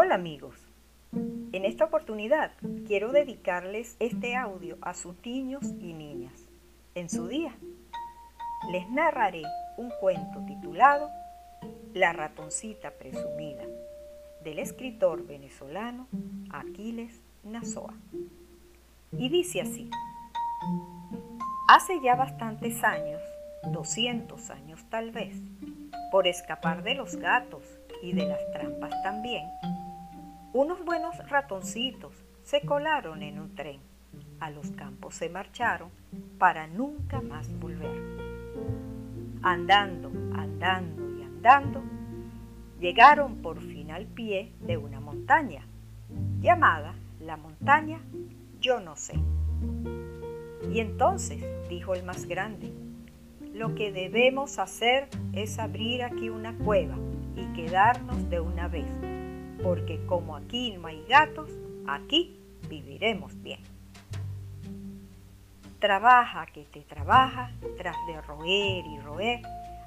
Hola amigos, en esta oportunidad quiero dedicarles este audio a sus niños y niñas en su día. Les narraré un cuento titulado La ratoncita presumida del escritor venezolano Aquiles Nazoa. Y dice así, hace ya bastantes años, 200 años tal vez, por escapar de los gatos y de las trampas también, unos buenos ratoncitos se colaron en un tren. A los campos se marcharon para nunca más volver. Andando, andando y andando, llegaron por fin al pie de una montaña, llamada la montaña Yo no sé. Y entonces, dijo el más grande, lo que debemos hacer es abrir aquí una cueva y quedarnos de una vez, porque como aquí no hay gatos, aquí viviremos bien. Trabaja que te trabaja, tras de roer y roer,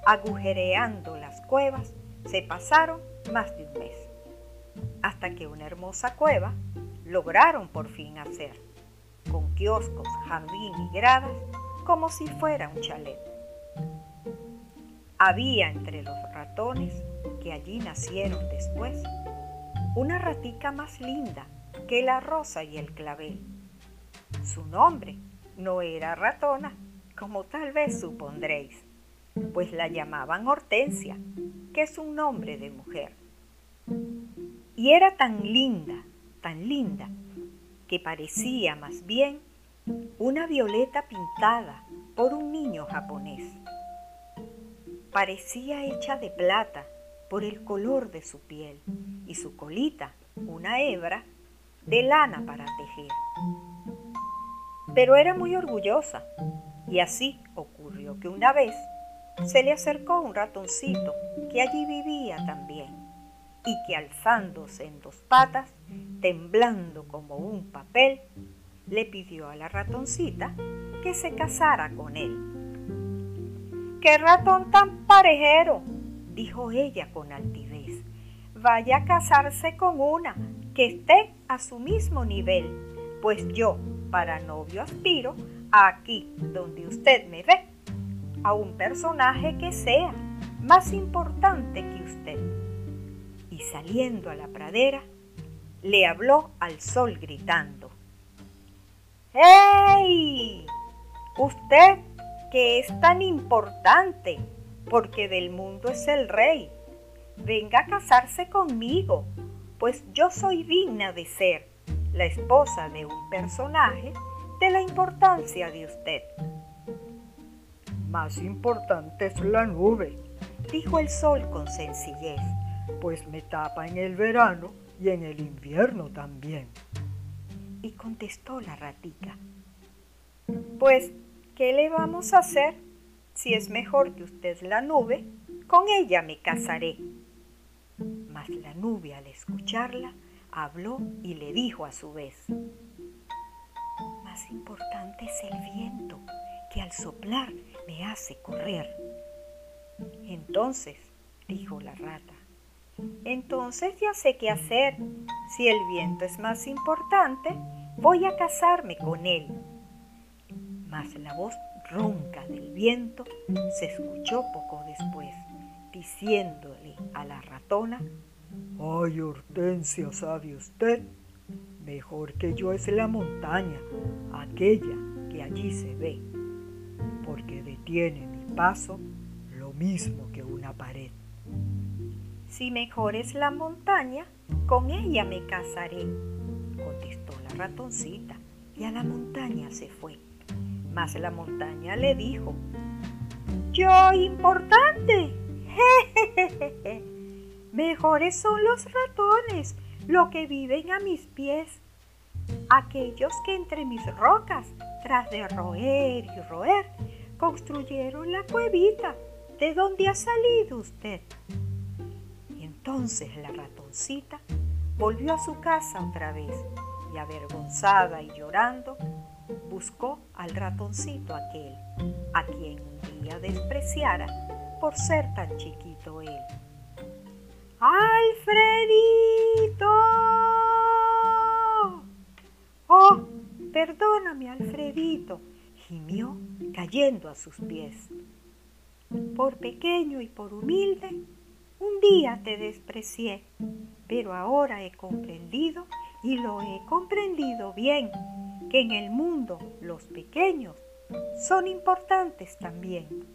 agujereando las cuevas, se pasaron más de un mes, hasta que una hermosa cueva lograron por fin hacer, con kioscos, jardín y gradas, como si fuera un chalet. Había entre los ratones que allí nacieron después una ratica más linda que la rosa y el clavel. Su nombre no era ratona, como tal vez supondréis, pues la llamaban Hortensia, que es un nombre de mujer. Y era tan linda, tan linda, que parecía más bien una violeta pintada por un niño japonés. Parecía hecha de plata por el color de su piel y su colita, una hebra de lana para tejer. Pero era muy orgullosa y así ocurrió que una vez se le acercó un ratoncito que allí vivía también y que alzándose en dos patas, temblando como un papel, le pidió a la ratoncita que se casara con él. ¡Qué ratón tan parejero! Dijo ella con altivez. Vaya a casarse con una que esté a su mismo nivel, pues yo para novio aspiro aquí donde usted me ve, a un personaje que sea más importante que usted. Y saliendo a la pradera, le habló al sol gritando, ¡Hey! Usted que es tan importante, porque del mundo es el rey. Venga a casarse conmigo, pues yo soy digna de ser la esposa de un personaje de la importancia de usted. Más importante es la nube, dijo el sol con sencillez, pues me tapa en el verano y en el invierno también. Y contestó la ratica, pues, ¿qué le vamos a hacer? Si es mejor que usted la nube, con ella me casaré. Mas la nube al escucharla habló y le dijo a su vez, más importante es el viento que al soplar me hace correr. Entonces, dijo la rata, entonces ya sé qué hacer. Si el viento es más importante, voy a casarme con él. Mas la voz ronca del viento se escuchó poco después, diciéndole a la ratona, Ay, Hortensia, ¿sabe usted? Mejor que yo es la montaña, aquella que allí se ve, porque detiene mi paso lo mismo que una pared. Si mejor es la montaña, con ella me casaré, contestó la ratoncita, y a la montaña se fue. Mas la montaña le dijo, Yo importante. Mejores son los ratones, lo que viven a mis pies. Aquellos que entre mis rocas, tras de roer y roer, construyeron la cuevita de donde ha salido usted. Y entonces la ratoncita volvió a su casa otra vez y avergonzada y llorando, buscó al ratoncito aquel, a quien un día despreciara por ser tan chiquito él. ¡Alfredito! Oh, perdóname, Alfredito, gimió cayendo a sus pies. Por pequeño y por humilde, un día te desprecié, pero ahora he comprendido y lo he comprendido bien, que en el mundo los pequeños son importantes también.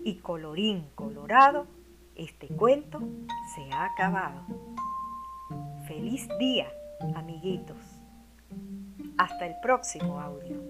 Y colorín colorado, este cuento se ha acabado. Feliz día, amiguitos. Hasta el próximo audio.